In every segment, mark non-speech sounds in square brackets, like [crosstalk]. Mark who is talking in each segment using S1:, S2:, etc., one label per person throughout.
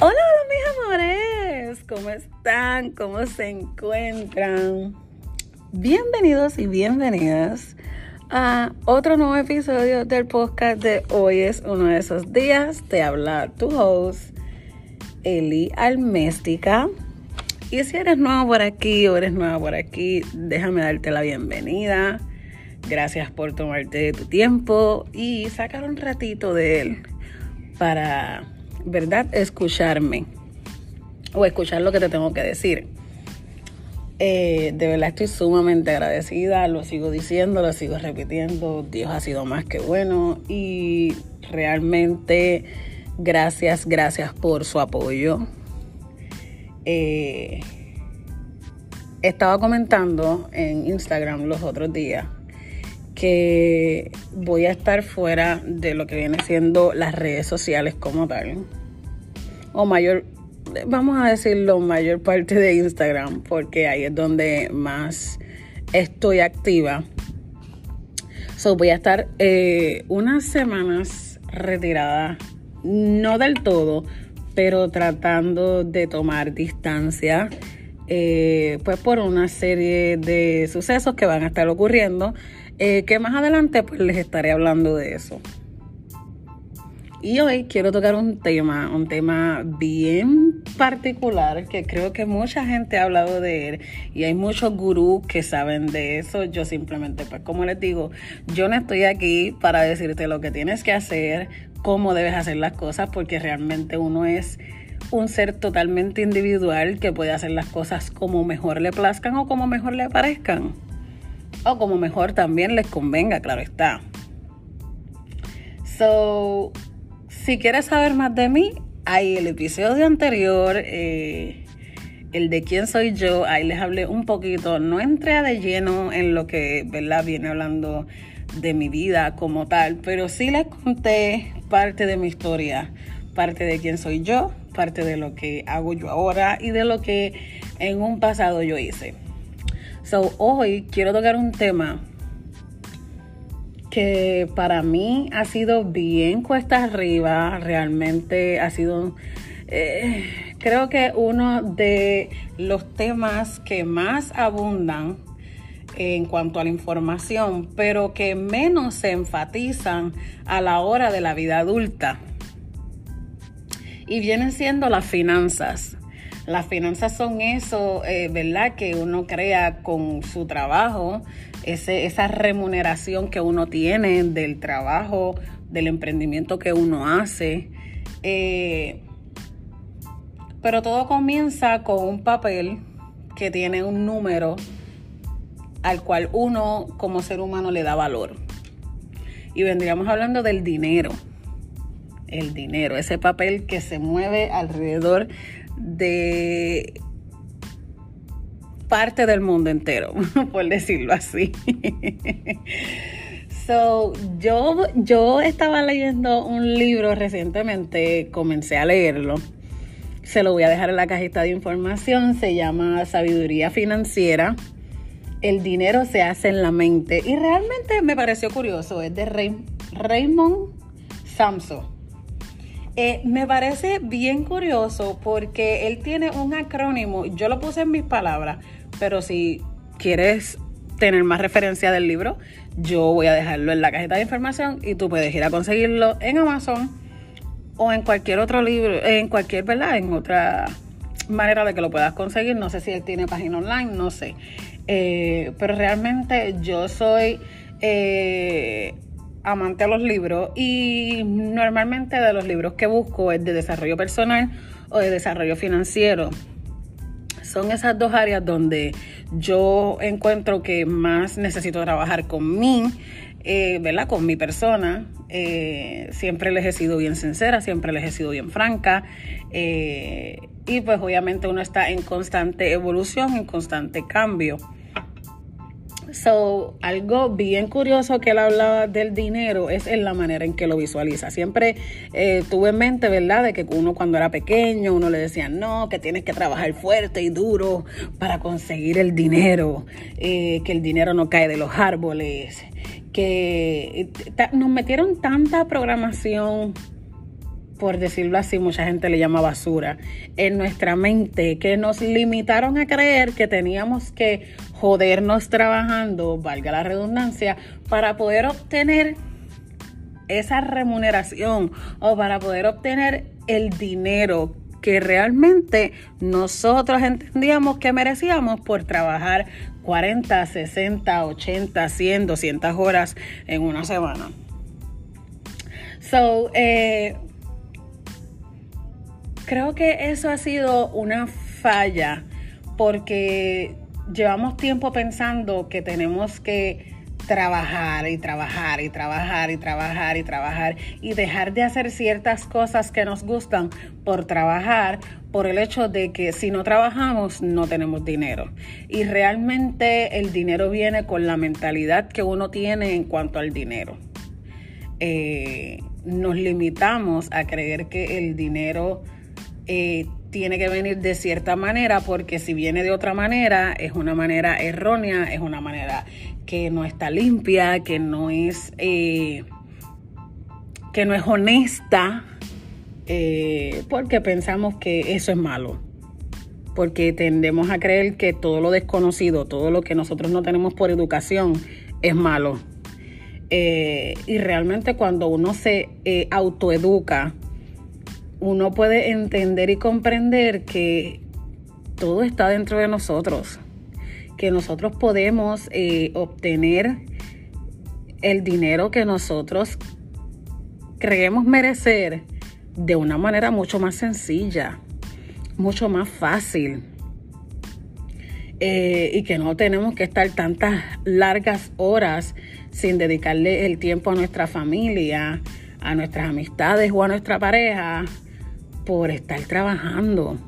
S1: Hola, hola mis amores, ¿cómo están? ¿Cómo se encuentran? Bienvenidos y bienvenidas a otro nuevo episodio del podcast de hoy es uno de esos días. Te habla tu host, Eli Alméstica. Y si eres nuevo por aquí o eres nueva por aquí, déjame darte la bienvenida. Gracias por tomarte tu tiempo y sacar un ratito de él para, ¿verdad?, escucharme o escuchar lo que te tengo que decir. Eh, de verdad estoy sumamente agradecida, lo sigo diciendo, lo sigo repitiendo, Dios ha sido más que bueno y realmente gracias, gracias por su apoyo. Eh, estaba comentando en Instagram los otros días que voy a estar fuera de lo que viene siendo las redes sociales como tal. O mayor, vamos a decirlo, mayor parte de Instagram, porque ahí es donde más estoy activa. So, voy a estar eh, unas semanas retirada, no del todo, pero tratando de tomar distancia. Eh, pues por una serie de sucesos que van a estar ocurriendo eh, que más adelante pues les estaré hablando de eso. Y hoy quiero tocar un tema, un tema bien particular que creo que mucha gente ha hablado de él y hay muchos gurús que saben de eso. Yo simplemente, pues como les digo, yo no estoy aquí para decirte lo que tienes que hacer, cómo debes hacer las cosas, porque realmente uno es un ser totalmente individual que puede hacer las cosas como mejor le plazcan o como mejor le parezcan o como mejor también les convenga, claro está. So, si quieres saber más de mí, hay el episodio anterior, eh, el de quién soy yo, ahí les hablé un poquito, no entré de lleno en lo que, ¿verdad? Viene hablando de mi vida como tal, pero sí les conté parte de mi historia, parte de quién soy yo, parte de lo que hago yo ahora y de lo que en un pasado yo hice. So, hoy quiero tocar un tema que para mí ha sido bien cuesta arriba, realmente ha sido, eh, creo que uno de los temas que más abundan en cuanto a la información, pero que menos se enfatizan a la hora de la vida adulta. Y vienen siendo las finanzas. Las finanzas son eso, eh, ¿verdad? Que uno crea con su trabajo, esa remuneración que uno tiene del trabajo, del emprendimiento que uno hace. Eh, pero todo comienza con un papel que tiene un número al cual uno como ser humano le da valor. Y vendríamos hablando del dinero. El dinero, ese papel que se mueve alrededor de parte del mundo entero, [laughs] por decirlo así. [laughs] So, yo, yo estaba leyendo un libro recientemente, comencé a leerlo. Se lo voy a dejar en la cajita de información. Se llama Sabiduría Financiera. El dinero se hace en la mente. Y realmente me pareció curioso. Es de Raymond Samson. Eh, me parece bien curioso porque él tiene un acrónimo, yo lo puse en mis palabras, pero si quieres tener más referencia del libro, yo voy a dejarlo en la cajita de información y tú puedes ir a conseguirlo en Amazon o en cualquier otro libro, en cualquier, ¿verdad? En otra manera de que lo puedas conseguir. No sé si él tiene página online, no sé. Eh, pero realmente yo soy eh, amante a los libros y normalmente de los libros que busco es de desarrollo personal o de desarrollo financiero. Son esas dos áreas donde yo encuentro que más necesito trabajar con mí, eh, ¿verdad? Con mi persona. Eh, siempre les he sido bien sincera, siempre les he sido bien franca. Eh, y pues obviamente uno está en constante evolución, en constante cambio. So, algo bien curioso que él hablaba del dinero es en la manera en que lo visualiza. Siempre eh, tuve en mente, ¿verdad?, de que uno cuando era pequeño, uno le decía, no, que tienes que trabajar fuerte y duro para conseguir el dinero, eh, que el dinero no cae de los árboles, que eh, nos metieron tanta programación por decirlo así, mucha gente le llama basura, en nuestra mente, que nos limitaron a creer que teníamos que jodernos trabajando, valga la redundancia, para poder obtener esa remuneración o para poder obtener el dinero que realmente nosotros entendíamos que merecíamos por trabajar 40, 60, 80, 100, 200 horas en una semana. So, eh, creo que eso ha sido una falla porque llevamos tiempo pensando que tenemos que trabajar y trabajar y trabajar y trabajar y trabajar y dejar de hacer ciertas cosas que nos gustan por trabajar por el hecho de que si no trabajamos no tenemos dinero. Y realmente el dinero viene con la mentalidad que uno tiene en cuanto al dinero. Eh, nos limitamos a creer que el dinero eh, tiene que venir de cierta manera porque si viene de otra manera es una manera errónea, es una manera que no está limpia, que no es, eh, que no es honesta, eh, porque pensamos que eso es malo. Porque tendemos a creer que todo lo desconocido, todo lo que nosotros no tenemos por educación es malo. Eh, y realmente cuando uno se autoeduca, uno puede entender y comprender que todo está dentro de nosotros que nosotros podemos eh, obtener el dinero que nosotros creemos merecer de una manera mucho más sencilla, mucho más fácil. Eh, y que no tenemos que estar tantas largas horas sin dedicarle el tiempo a nuestra familia, a nuestras amistades o a nuestra pareja por estar trabajando.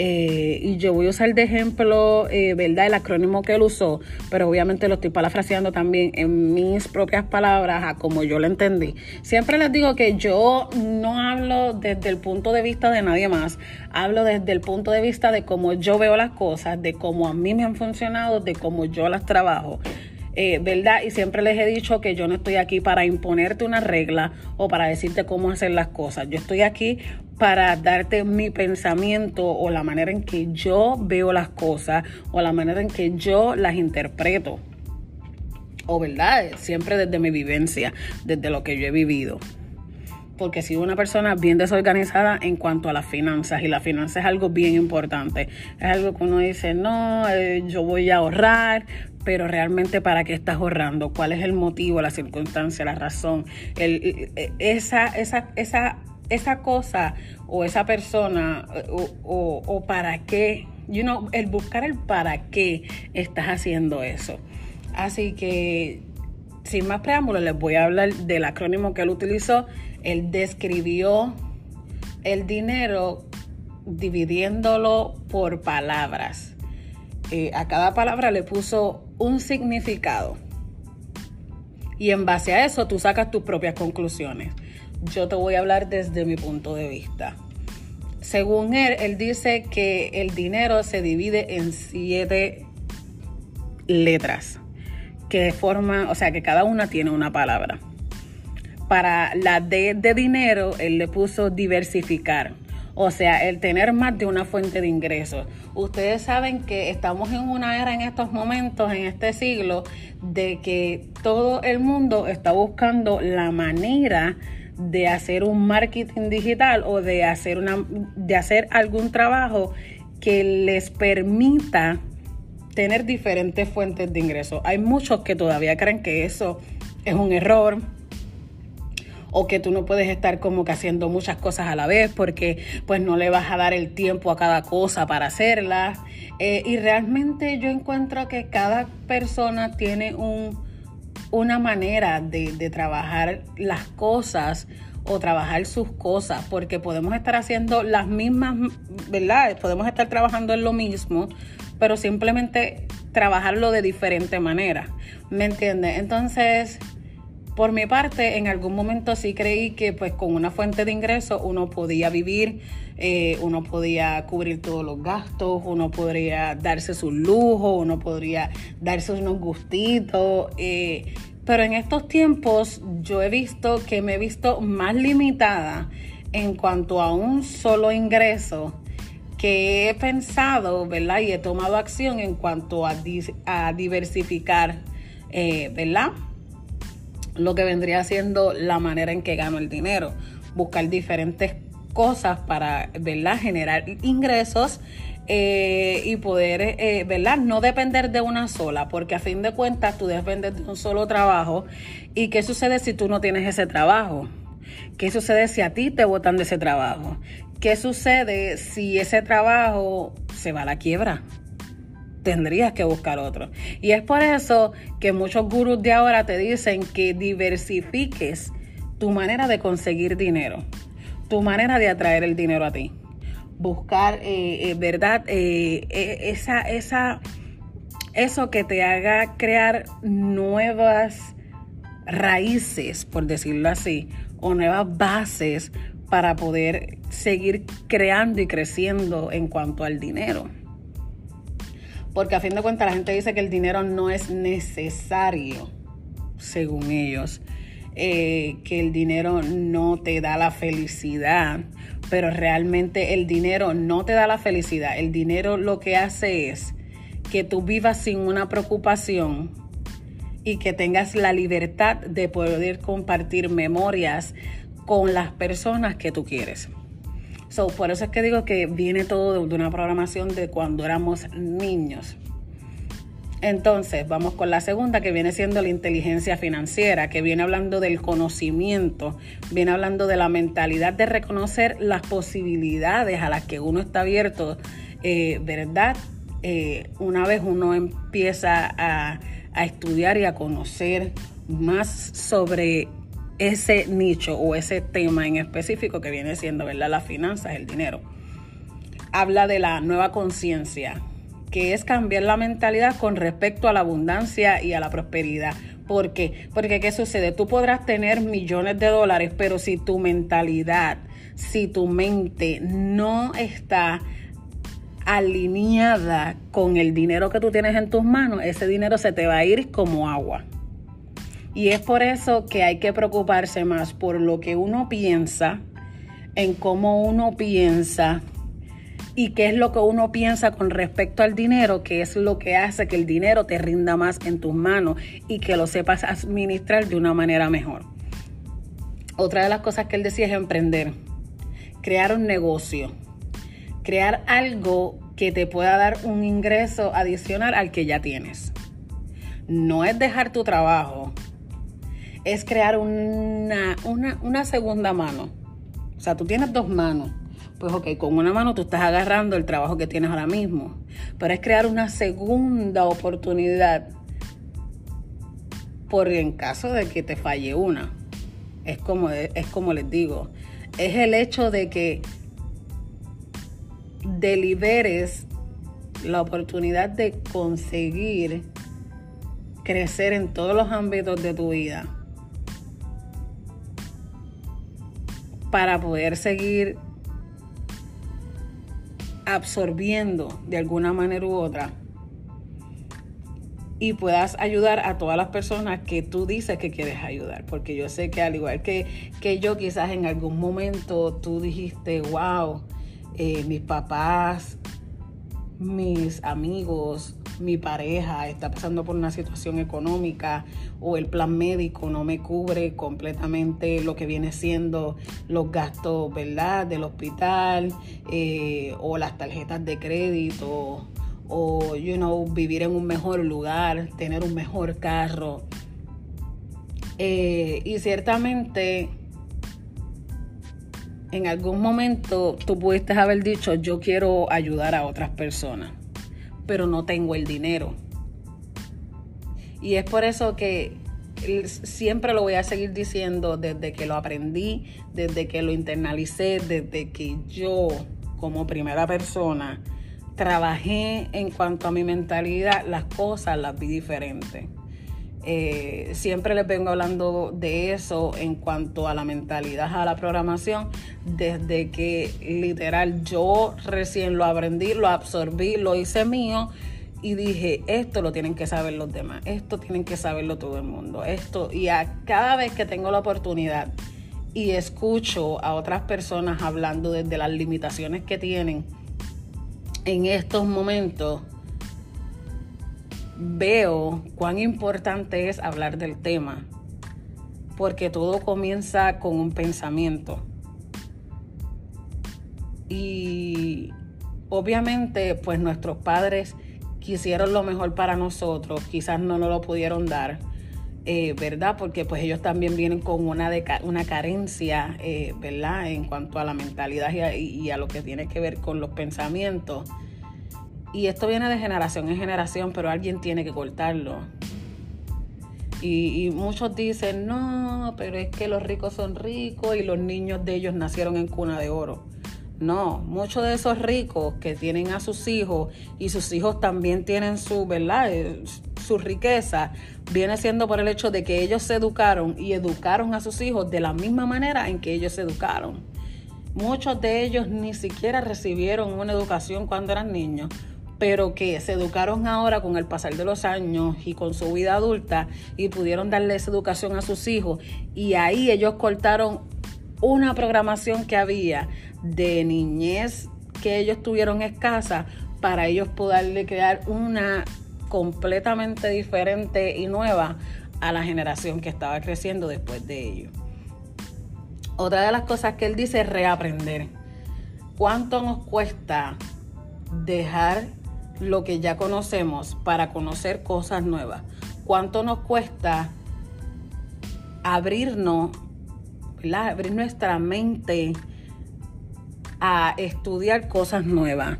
S1: Eh, y yo voy a usar de ejemplo, eh, ¿verdad? El acrónimo que él usó, pero obviamente lo estoy parafraseando también en mis propias palabras, a como yo lo entendí. Siempre les digo que yo no hablo desde el punto de vista de nadie más, hablo desde el punto de vista de cómo yo veo las cosas, de cómo a mí me han funcionado, de cómo yo las trabajo. Eh, ¿verdad? Y siempre les he dicho que yo no estoy aquí para imponerte una regla o para decirte cómo hacer las cosas. Yo estoy aquí para darte mi pensamiento o la manera en que yo veo las cosas o la manera en que yo las interpreto. O verdad, siempre desde mi vivencia, desde lo que yo he vivido. Porque si una persona bien desorganizada en cuanto a las finanzas, y la finanza es algo bien importante, es algo que uno dice, no, eh, yo voy a ahorrar, pero realmente para qué estás ahorrando, cuál es el motivo, la circunstancia, la razón, el, eh, esa, esa, esa esa cosa o esa persona o, para qué, you know, el buscar el para qué estás haciendo eso. Así que, sin más preámbulos, les voy a hablar del acrónimo que él utilizó. Él describió el dinero dividiéndolo por palabras. Eh, a cada palabra le puso un significado. Y en base a eso tú sacas tus propias conclusiones yo te voy a hablar desde mi punto de vista. Según él, él dice que el dinero se divide en siete letras, que forman, o sea, que cada una tiene una palabra. Para la D de dinero, él le puso diversificar, o sea, el tener más de una fuente de ingresos. Ustedes saben que estamos en una era en estos momentos, en este siglo, de que todo el mundo está buscando la manera de hacer un marketing digital o de hacer, una, de hacer algún trabajo que les permita tener diferentes fuentes de ingresos. Hay muchos que todavía creen que eso es un error o que tú no puedes estar como que haciendo muchas cosas a la vez porque pues no le vas a dar el tiempo a cada cosa para hacerla. Eh, y realmente yo encuentro que cada persona tiene un una manera de, trabajar las cosas o trabajar sus cosas, porque podemos estar haciendo las mismas, ¿verdad? Podemos estar trabajando en lo mismo, pero simplemente trabajarlo de diferente manera, ¿me entiendes? Entonces, por mi parte, en algún momento sí creí que pues con una fuente de ingreso uno podía vivir, eh, uno podía cubrir todos los gastos, uno podría darse su lujo, uno podría darse unos gustitos. Eh, Pero en estos tiempos yo he visto que me he visto más limitada en cuanto a un solo ingreso que he pensado, ¿verdad? Y he tomado acción en cuanto a, a diversificar, eh, ¿verdad? Lo que vendría siendo la manera en que gano el dinero. Buscar diferentes cosas para, ¿verdad? Generar ingresos eh, y poder, eh, ¿verdad? No depender de una sola, porque a fin de cuentas tú dependes de un solo trabajo. ¿Y qué sucede si tú no tienes ese trabajo? ¿Qué sucede si a ti te botan de ese trabajo? ¿Qué sucede si ese trabajo se va a la quiebra? Tendrías que buscar otro. Y es por eso que muchos gurús de ahora te dicen que diversifiques tu manera de conseguir dinero, tu manera de atraer el dinero a ti buscar, eh, eh, ¿verdad? Eh, esa, esa, eso que te haga crear nuevas raíces, por decirlo así, o nuevas bases para poder seguir creando y creciendo en cuanto al dinero. Porque a fin de cuentas la gente dice que el dinero no es necesario, según ellos, que el dinero no te da la felicidad pero realmente el dinero no te da la felicidad. El dinero lo que hace es que tú vivas sin una preocupación y que tengas la libertad de poder compartir memorias con las personas que tú quieres. So, por eso es que digo que viene todo de una programación de cuando éramos niños. Entonces, vamos con la segunda, que viene siendo la inteligencia financiera, que viene hablando del conocimiento, viene hablando de la mentalidad de reconocer las posibilidades a las que uno está abierto, eh, ¿verdad? Eh, una vez uno empieza a, a estudiar y a conocer más sobre ese nicho o ese tema en específico que viene siendo, ¿verdad? Las finanzas, el dinero. Habla de la nueva conciencia, que es cambiar la mentalidad con respecto a la abundancia y a la prosperidad. ¿Por qué? Porque ¿qué sucede? Tú podrás tener millones de dólares, pero si tu mentalidad, si tu mente no está alineada con el dinero que tú tienes en tus manos, ese dinero se te va a ir como agua. Y es por eso que hay que preocuparse más por lo que uno piensa, en cómo uno piensa, y qué es lo que uno piensa con respecto al dinero, que es lo que hace que el dinero te rinda más en tus manos y que lo sepas administrar de una manera mejor. Otra de las cosas que él decía es emprender, crear un negocio, crear algo que te pueda dar un ingreso adicional al que ya tienes. No es dejar tu trabajo, es crear una, una, una segunda mano. O sea, tú tienes dos manos pues ok, con una mano tú estás agarrando el trabajo que tienes ahora mismo, pero es crear una segunda oportunidad por en caso de que te falle una. Es como, es como les digo, es el hecho de que deliberes la oportunidad de conseguir crecer en todos los ámbitos de tu vida para poder seguir absorbiendo de alguna manera u otra y puedas ayudar a todas las personas que tú dices que quieres ayudar. Porque yo sé que al igual que, que yo, quizás en algún momento tú dijiste, wow, eh, mis papás, mis amigos, mi pareja está pasando por una situación económica o el plan médico no me cubre completamente lo que viene siendo los gastos, ¿verdad? Del hospital eh, o las tarjetas de crédito o, you know, vivir en un mejor lugar, tener un mejor carro. Eh, y ciertamente en algún momento tú pudiste haber dicho, yo quiero ayudar a otras personas pero no tengo el dinero. Y es por eso que siempre lo voy a seguir diciendo desde que lo aprendí, desde que lo internalicé, desde que yo como primera persona trabajé en cuanto a mi mentalidad, las cosas las vi diferentes. Eh, siempre les vengo hablando de eso en cuanto a la mentalidad, a la programación, desde que literal yo recién lo aprendí, lo absorbí, lo hice mío y dije, esto lo tienen que saber los demás, esto tienen que saberlo todo el mundo, esto, y a cada vez que tengo la oportunidad y escucho a otras personas hablando desde las limitaciones que tienen en estos momentos, veo cuán importante es hablar del tema, porque todo comienza con un pensamiento. Y obviamente, pues nuestros padres quisieron lo mejor para nosotros, quizás no nos lo pudieron dar, eh, ¿verdad? Porque pues ellos también vienen con una, una carencia, eh, ¿verdad? En cuanto a la mentalidad y a, lo que tiene que ver con los pensamientos. Y esto viene de generación en generación, pero alguien tiene que cortarlo. Y, y, muchos dicen, no, pero es que los ricos son ricos y los niños de ellos nacieron en cuna de oro. No, muchos de esos ricos que tienen a sus hijos y sus hijos también tienen su, ¿verdad? Eh, su riqueza, viene siendo por el hecho de que ellos se educaron y educaron a sus hijos de la misma manera en que ellos se educaron. Muchos de ellos ni siquiera recibieron una educación cuando eran niños, pero que se educaron ahora con el pasar de los años y con su vida adulta y pudieron darle esa educación a sus hijos y ahí ellos cortaron una programación que había de niñez que ellos tuvieron escasa para ellos poderle crear una completamente diferente y nueva a la generación que estaba creciendo después de ellos. Otra de las cosas que él dice es reaprender. ¿Cuánto nos cuesta dejar lo que ya conocemos para conocer cosas nuevas? ¿Cuánto nos cuesta abrirnos, abrir nuestra mente a estudiar cosas nuevas.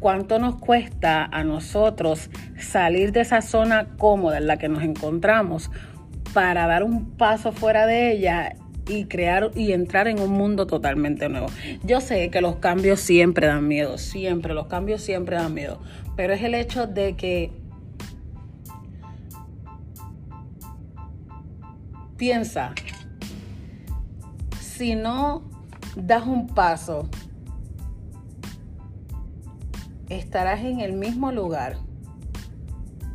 S1: ¿Cuánto nos cuesta a nosotros salir de esa zona cómoda en la que nos encontramos para dar un paso fuera de ella y crear y entrar en un mundo totalmente nuevo. Yo sé que los cambios siempre dan miedo, siempre, los cambios siempre dan miedo, pero es el hecho de que piensa, si no das un paso, estarás en el mismo lugar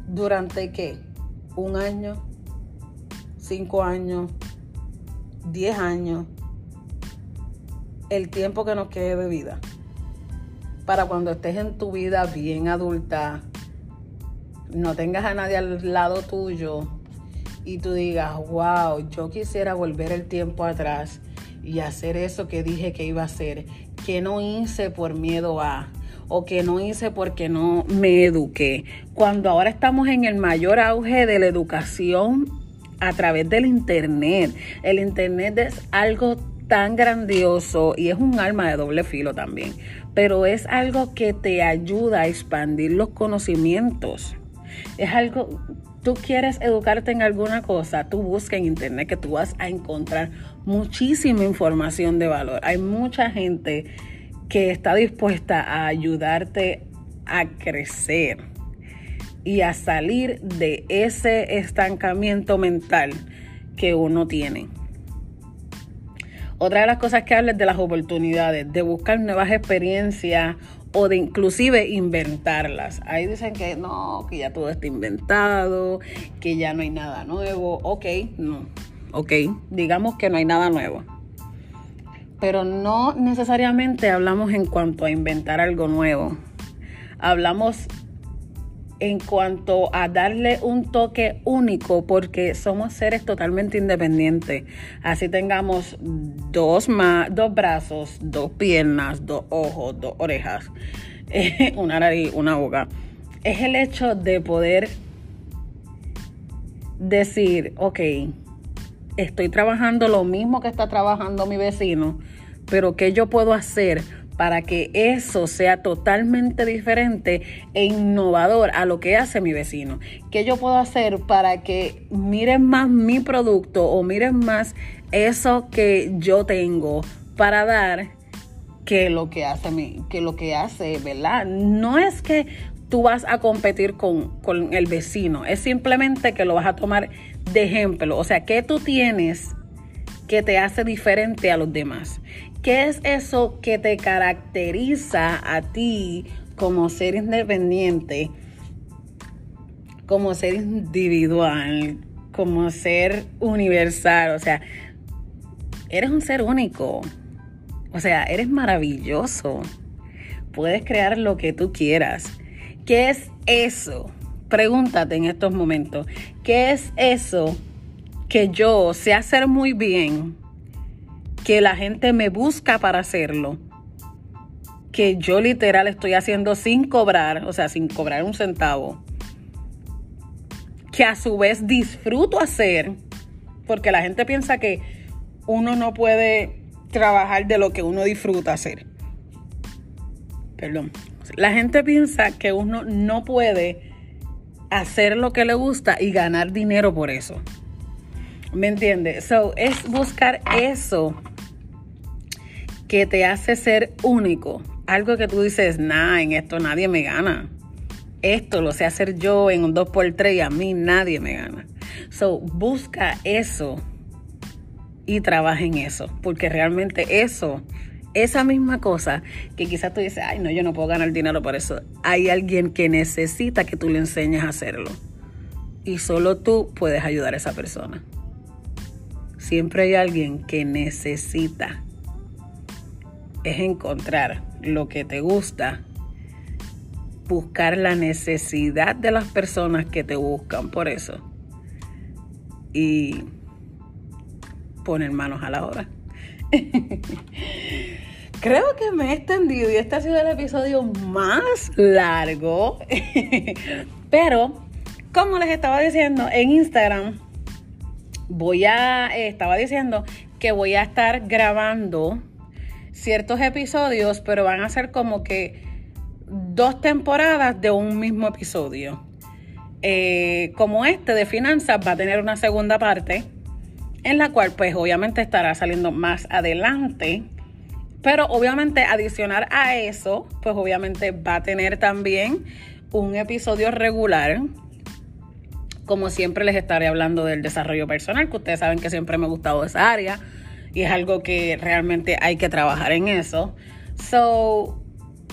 S1: durante qué? Un año, cinco años, diez años, el tiempo que nos quede de vida. Para cuando estés en tu vida bien adulta, no tengas a nadie al lado tuyo y tú digas, wow, yo quisiera volver el tiempo atrás y hacer eso que dije que iba a hacer, que no hice por miedo a o que no hice porque no me eduqué. Cuando ahora estamos en el mayor auge de la educación a través del Internet, el Internet es algo tan grandioso y es un arma de doble filo también, pero es algo que te ayuda a expandir los conocimientos. Es algo, tú quieres educarte en alguna cosa, tú busca en internet que tú vas a encontrar muchísima información de valor. Hay mucha gente que está dispuesta a ayudarte a crecer y a salir de ese estancamiento mental que uno tiene. Otra de las cosas que habla es de las oportunidades, de buscar nuevas experiencias o de inclusive inventarlas. Ahí dicen que no, que ya todo está inventado, que ya no hay nada nuevo. Ok, no. Ok, digamos que no hay nada nuevo. Pero no necesariamente hablamos en cuanto a inventar algo nuevo. Hablamos en cuanto a darle un toque único porque somos seres totalmente independientes. Así tengamos dos, dos brazos, dos piernas, dos ojos, dos orejas, [laughs] una nariz, una boca. Es el hecho de poder decir, ok, estoy trabajando lo mismo que está trabajando mi vecino, pero ¿qué yo puedo hacer? Para que eso sea totalmente diferente e innovador a lo que hace mi vecino. ¿Qué yo puedo hacer para que miren más mi producto o miren más eso que yo tengo para dar que lo que hace mi, que lo que hace, ¿verdad? No es que tú vas a competir con, con el vecino, es simplemente que lo vas a tomar de ejemplo. O sea, ¿qué tú tienes que te hace diferente a los demás? ¿Qué es eso que te caracteriza a ti como ser independiente como ser individual, como ser universal, o sea, eres un ser único, o sea, eres maravilloso, puedes crear lo que tú quieras. ¿Qué es eso? Pregúntate en estos momentos, ¿qué es eso que yo sé hacer muy bien, que la gente me busca para hacerlo? que yo literal estoy haciendo sin cobrar, o sea, sin cobrar un centavo, que a su vez disfruto hacer, porque la gente piensa que uno no puede trabajar de lo que uno disfruta hacer. Perdón. La gente piensa que uno no puede hacer lo que le gusta y ganar dinero por eso. ¿Me entiendes? So, es buscar eso que te hace ser único. Algo que tú dices, nah, en esto nadie me gana esto lo sé hacer yo en un 2x3 y a mí nadie me gana. So, busca eso y trabaja en eso, porque realmente eso, esa misma cosa que quizás tú dices, ay, no, yo no puedo ganar dinero por eso, hay alguien que necesita que tú le enseñes a hacerlo. Y solo tú puedes ayudar a esa persona. Siempre hay alguien que necesita. Es encontrar lo que te gusta buscar la necesidad de las personas que te buscan por eso. Y poner manos a la obra. [laughs] Creo que me he extendido y este ha sido el episodio más largo. [laughs] Pero, como les estaba diciendo en Instagram, voy a, estaba diciendo que voy a estar grabando ciertos episodios, pero van a ser como que dos temporadas de un mismo episodio. Eh, como este de finanzas va a tener una segunda parte en la cual pues obviamente estará saliendo más adelante. Pero obviamente adicionar a eso, pues obviamente va a tener también un episodio regular. Como siempre les estaré hablando del desarrollo personal, que ustedes saben que siempre me ha gustado esa área y es algo que realmente hay que trabajar en eso. So,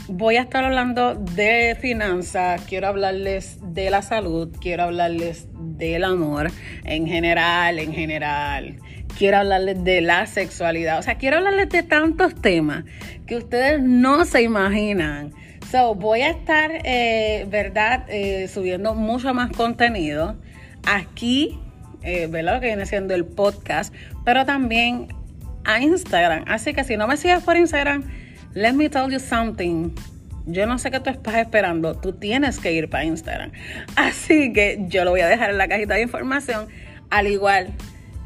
S1: voy a estar hablando de finanzas, quiero hablarles de la salud, quiero hablarles del amor en general, en general. Quiero hablarles de la sexualidad, o sea, quiero hablarles de tantos temas que ustedes no se imaginan. So, voy a estar, eh, ¿verdad?, eh, subiendo mucho más contenido aquí, eh, ¿verdad?, lo que viene siendo el podcast, pero también a Instagram. Así que si no me sigues por Instagram, Let me tell you something. Yo no sé qué tú estás esperando. Tú tienes que ir para Instagram. Así que yo lo voy a dejar en la cajita de información. Al igual,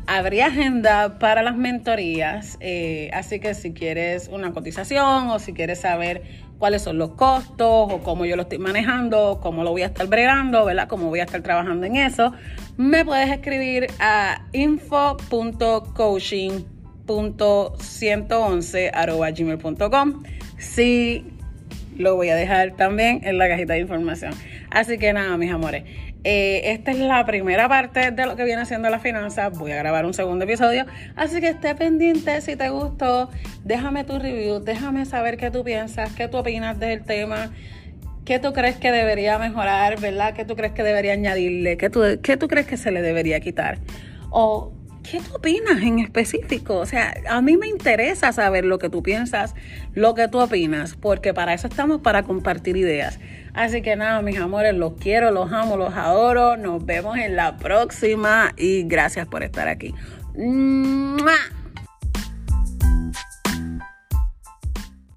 S1: habría agenda para las mentorías. Eh, así que si quieres una cotización o si quieres saber cuáles son los costos o cómo yo lo estoy manejando, cómo lo voy a estar bregando, ¿verdad? Cómo voy a estar trabajando en eso, me puedes escribir a info.coaching gmail.com Sí, lo voy a dejar también en la cajita de información. Así que nada, mis amores. Eh, esta es la primera parte de lo que viene siendo la finanza. Voy a grabar un segundo episodio. Así que esté pendiente si te gustó. Déjame tu review. Déjame saber qué tú piensas, qué tú opinas del tema. ¿Qué tú crees que debería mejorar, verdad? ¿Qué tú crees que debería añadirle? ¿Qué tú, qué tú crees que se le debería quitar? O ¿qué tú opinas en específico? O sea, a mí me interesa saber lo que tú piensas, lo que tú opinas, porque para eso estamos, para compartir ideas. Así que nada, mis amores, los quiero, los amo, los adoro. Nos vemos en la próxima y gracias por estar aquí.